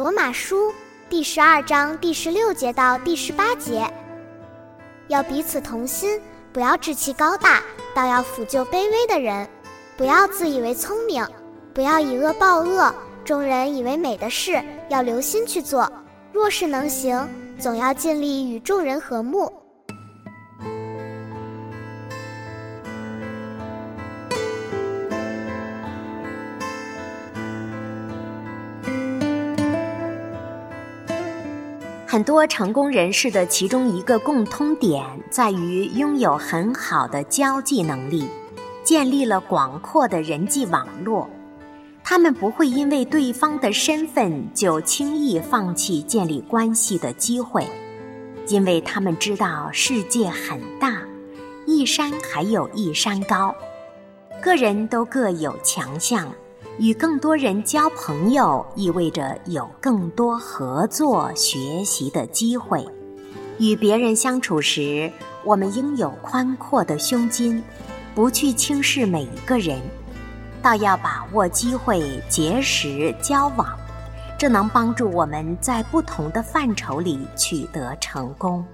罗马书第十二章第十六节到第十八节，要彼此同心，不要志气高大，倒要辅救卑微的人；不要自以为聪明，不要以恶报恶。众人以为美的事，要留心去做；若是能行，总要尽力与众人和睦。很多成功人士的其中一个共通点在于拥有很好的交际能力，建立了广阔的人际网络。他们不会因为对方的身份就轻易放弃建立关系的机会，因为他们知道世界很大，一山还有一山高，个人都各有强项。与更多人交朋友，意味着有更多合作、学习的机会。与别人相处时，我们应有宽阔的胸襟，不去轻视每一个人，倒要把握机会结识交往，这能帮助我们在不同的范畴里取得成功。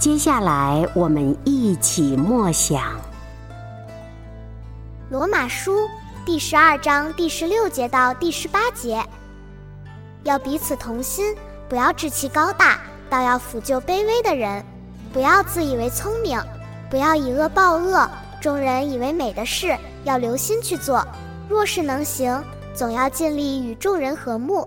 接下来，我们一起默想《罗马书》第十二章第十六节到第十八节。要彼此同心，不要志气高大，倒要抚救卑微的人；不要自以为聪明，不要以恶报恶。众人以为美的事，要留心去做；若是能行，总要尽力与众人和睦。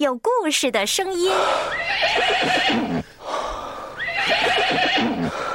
有故事的声音。